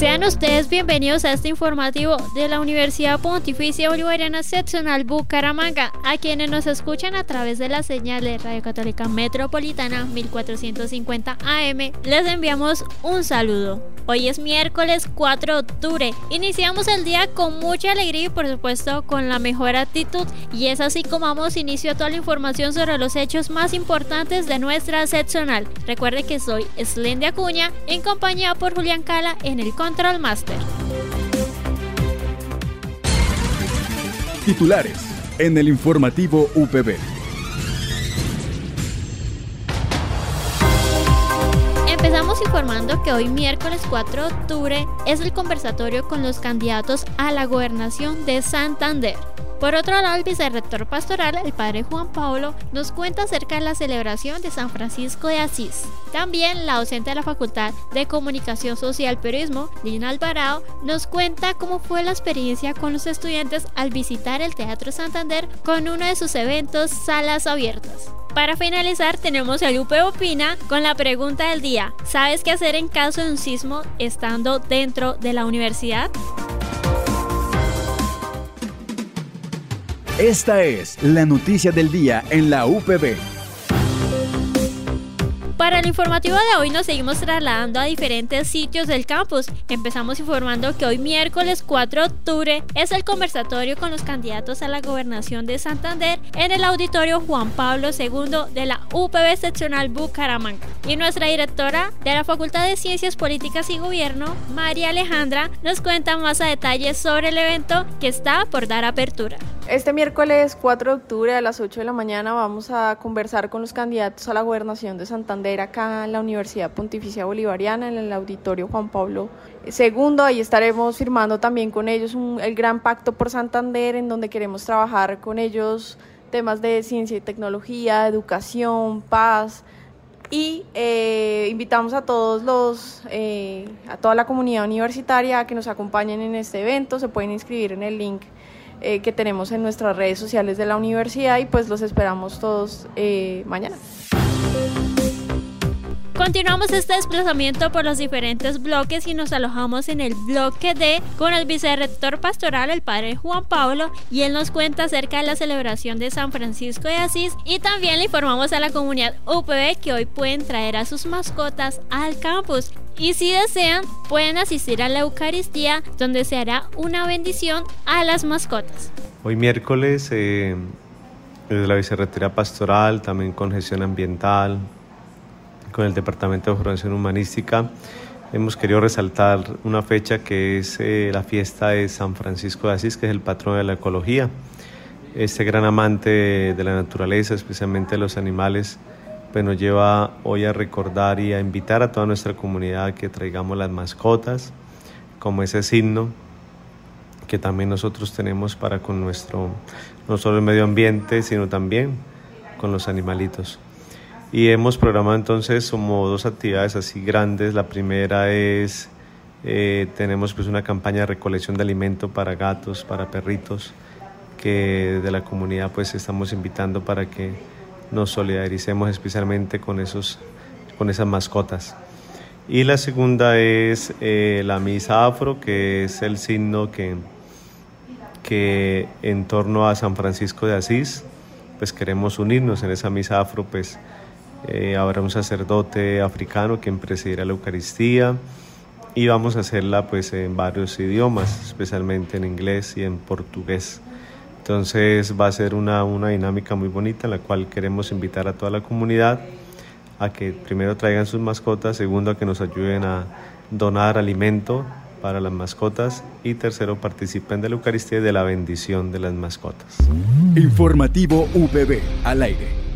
Sean ustedes bienvenidos a este informativo de la Universidad Pontificia Bolivariana Seccional Bucaramanga, a quienes nos escuchan a través de la señal de Radio Católica Metropolitana 1450 AM. Les enviamos un saludo. Hoy es miércoles 4 de octubre. Iniciamos el día con mucha alegría y por supuesto con la mejor actitud y es así como damos inicio a toda la información sobre los hechos más importantes de nuestra seccional. Recuerde que soy Slende Acuña en compañía por Julián Cala en el Control Master. Titulares en el informativo UPB. Empezamos informando que hoy miércoles 4 de octubre es el conversatorio con los candidatos a la gobernación de Santander. Por otro lado, el vicerrector pastoral, el padre Juan Pablo, nos cuenta acerca de la celebración de San Francisco de Asís. También la docente de la Facultad de Comunicación Social Periodismo, Lina Alvarado, nos cuenta cómo fue la experiencia con los estudiantes al visitar el Teatro Santander con uno de sus eventos Salas Abiertas. Para finalizar, tenemos el UP Opina con la pregunta del día. ¿Sabes qué hacer en caso de un sismo estando dentro de la universidad? Esta es la noticia del día en la UPB. Para el informativo de hoy nos seguimos trasladando a diferentes sitios del campus. Empezamos informando que hoy miércoles 4 de octubre es el conversatorio con los candidatos a la gobernación de Santander en el auditorio Juan Pablo II de la UPB seccional Bucaramanga. Y nuestra directora de la Facultad de Ciencias Políticas y Gobierno, María Alejandra, nos cuenta más a detalle sobre el evento que está por dar apertura. Este miércoles 4 de octubre a las 8 de la mañana vamos a conversar con los candidatos a la gobernación de Santander acá en la Universidad Pontificia Bolivariana, en el auditorio Juan Pablo II. Ahí estaremos firmando también con ellos el gran pacto por Santander, en donde queremos trabajar con ellos temas de ciencia y tecnología, educación, paz. Y eh, invitamos a todos los, eh, a toda la comunidad universitaria a que nos acompañen en este evento. Se pueden inscribir en el link eh, que tenemos en nuestras redes sociales de la universidad y pues los esperamos todos eh, mañana. Continuamos este desplazamiento por los diferentes bloques y nos alojamos en el bloque D con el vicerrector pastoral, el padre Juan Pablo, y él nos cuenta acerca de la celebración de San Francisco de Asís y también le informamos a la comunidad UPB que hoy pueden traer a sus mascotas al campus. Y si desean, pueden asistir a la Eucaristía, donde se hará una bendición a las mascotas. Hoy miércoles, eh, desde la Vicerrectoría Pastoral, también con gestión ambiental, con el Departamento de Formación Humanística, hemos querido resaltar una fecha que es eh, la fiesta de San Francisco de Asís, que es el patrón de la ecología. Este gran amante de la naturaleza, especialmente de los animales, pues nos lleva hoy a recordar y a invitar a toda nuestra comunidad que traigamos las mascotas como ese signo que también nosotros tenemos para con nuestro, no solo el medio ambiente, sino también con los animalitos. Y hemos programado entonces como dos actividades así grandes. La primera es, eh, tenemos pues una campaña de recolección de alimento para gatos, para perritos, que de la comunidad pues estamos invitando para que nos solidaricemos especialmente con, esos, con esas mascotas. Y la segunda es eh, la misa afro, que es el signo que, que en torno a San Francisco de Asís, pues queremos unirnos en esa misa afro, pues Eh, habrá un sacerdote africano quien presidirá la Eucaristía y vamos a hacerla pues en varios idiomas, especialmente en inglés y en portugués. Entonces va a ser una, una dinámica muy bonita en la cual queremos invitar a toda la comunidad a que primero traigan sus mascotas, segundo a que nos ayuden a donar alimento para las mascotas y tercero participen de la Eucaristía y de la bendición de las mascotas. Informativo VB al aire.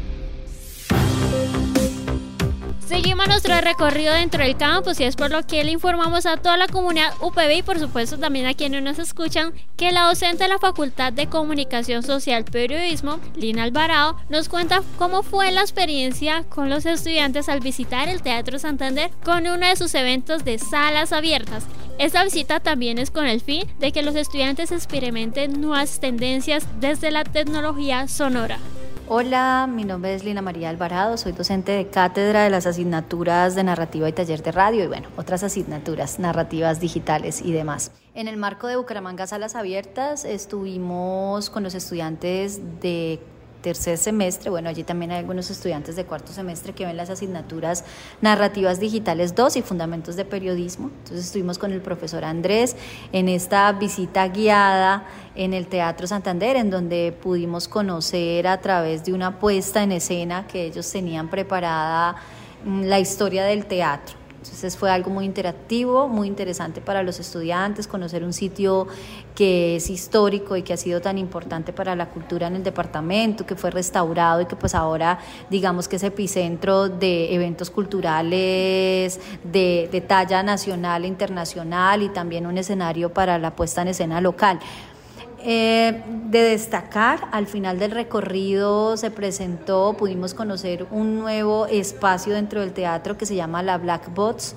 Seguimos nuestro recorrido dentro del campus y es por lo que le informamos a toda la comunidad UPB y por supuesto también a quienes nos escuchan que la docente de la Facultad de Comunicación Social Periodismo, Lina Alvarado, nos cuenta cómo fue la experiencia con los estudiantes al visitar el Teatro Santander con uno de sus eventos de salas abiertas. Esta visita también es con el fin de que los estudiantes experimenten nuevas tendencias desde la tecnología sonora. Hola, mi nombre es Lina María Alvarado, soy docente de cátedra de las asignaturas de narrativa y taller de radio y bueno, otras asignaturas, narrativas digitales y demás. En el marco de Bucaramanga Salas Abiertas estuvimos con los estudiantes de tercer semestre, bueno, allí también hay algunos estudiantes de cuarto semestre que ven las asignaturas Narrativas Digitales 2 y Fundamentos de Periodismo. Entonces estuvimos con el profesor Andrés en esta visita guiada en el Teatro Santander, en donde pudimos conocer a través de una puesta en escena que ellos tenían preparada mm, la historia del teatro. Entonces fue algo muy interactivo, muy interesante para los estudiantes, conocer un sitio que es histórico y que ha sido tan importante para la cultura en el departamento, que fue restaurado y que pues ahora digamos que es epicentro de eventos culturales de, de talla nacional e internacional y también un escenario para la puesta en escena local. Eh, de destacar, al final del recorrido se presentó, pudimos conocer un nuevo espacio dentro del teatro que se llama la Black Box,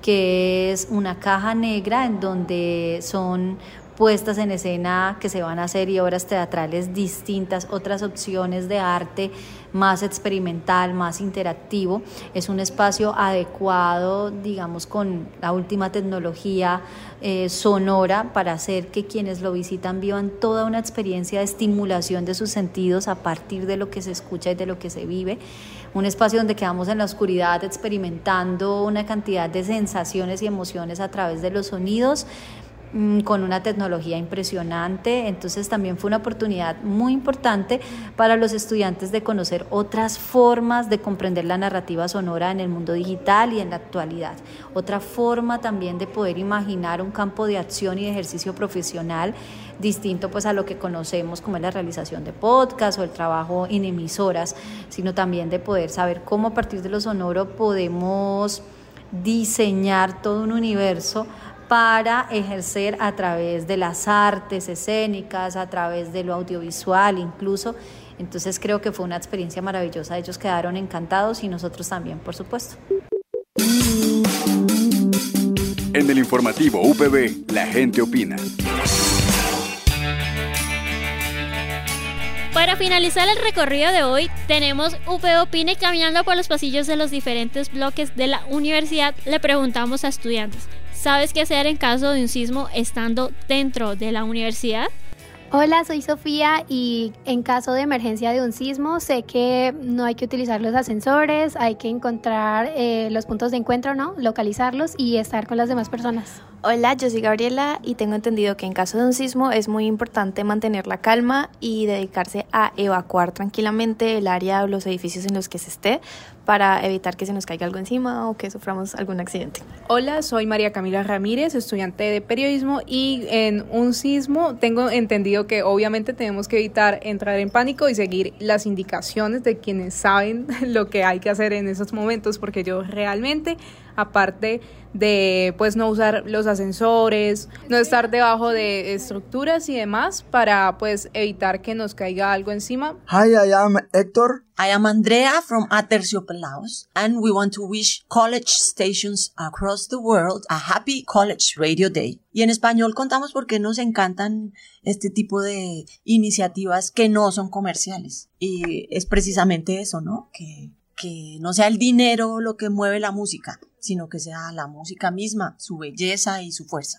que es una caja negra en donde son puestas en escena que se van a hacer y obras teatrales distintas, otras opciones de arte más experimental, más interactivo. Es un espacio adecuado, digamos, con la última tecnología eh, sonora para hacer que quienes lo visitan vivan toda una experiencia de estimulación de sus sentidos a partir de lo que se escucha y de lo que se vive. Un espacio donde quedamos en la oscuridad experimentando una cantidad de sensaciones y emociones a través de los sonidos con una tecnología impresionante. Entonces también fue una oportunidad muy importante para los estudiantes de conocer otras formas de comprender la narrativa sonora en el mundo digital y en la actualidad. Otra forma también de poder imaginar un campo de acción y de ejercicio profesional distinto pues a lo que conocemos como es la realización de podcast o el trabajo en emisoras, sino también de poder saber cómo a partir de lo sonoro podemos diseñar todo un universo para ejercer a través de las artes escénicas, a través de lo audiovisual incluso. Entonces creo que fue una experiencia maravillosa. Ellos quedaron encantados y nosotros también, por supuesto. En el informativo UPB, la gente opina. Para finalizar el recorrido de hoy, tenemos UP Opine caminando por los pasillos de los diferentes bloques de la universidad. Le preguntamos a estudiantes, ¿Sabes qué hacer en caso de un sismo estando dentro de la universidad? Hola, soy Sofía y en caso de emergencia de un sismo sé que no hay que utilizar los ascensores, hay que encontrar eh, los puntos de encuentro, ¿no? Localizarlos y estar con las demás personas. Hola, yo soy Gabriela y tengo entendido que en caso de un sismo es muy importante mantener la calma y dedicarse a evacuar tranquilamente el área o los edificios en los que se esté para evitar que se nos caiga algo encima o que suframos algún accidente. Hola, soy María Camila Ramírez, estudiante de periodismo y en un sismo tengo entendido que obviamente tenemos que evitar entrar en pánico y seguir las indicaciones de quienes saben lo que hay que hacer en esos momentos porque yo realmente aparte de pues no usar los ascensores, no estar debajo de estructuras y demás para pues evitar que nos caiga algo encima. Hi, I am Héctor. I am Andrea from Aterciopelados and we want to wish college stations across the world a happy College Radio Day. Y en español contamos porque nos encantan este tipo de iniciativas que no son comerciales. Y es precisamente eso, ¿no? Que que no sea el dinero lo que mueve la música, sino que sea la música misma, su belleza y su fuerza.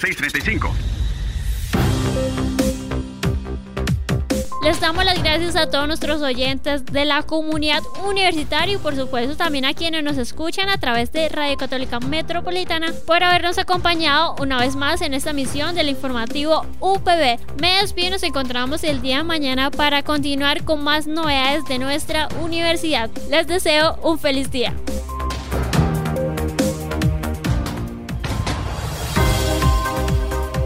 2635. Les damos las gracias a todos nuestros oyentes de la comunidad universitaria y por supuesto también a quienes nos escuchan a través de Radio Católica Metropolitana por habernos acompañado una vez más en esta misión del informativo UPB. Me despido nos encontramos el día de mañana para continuar con más novedades de nuestra universidad. Les deseo un feliz día.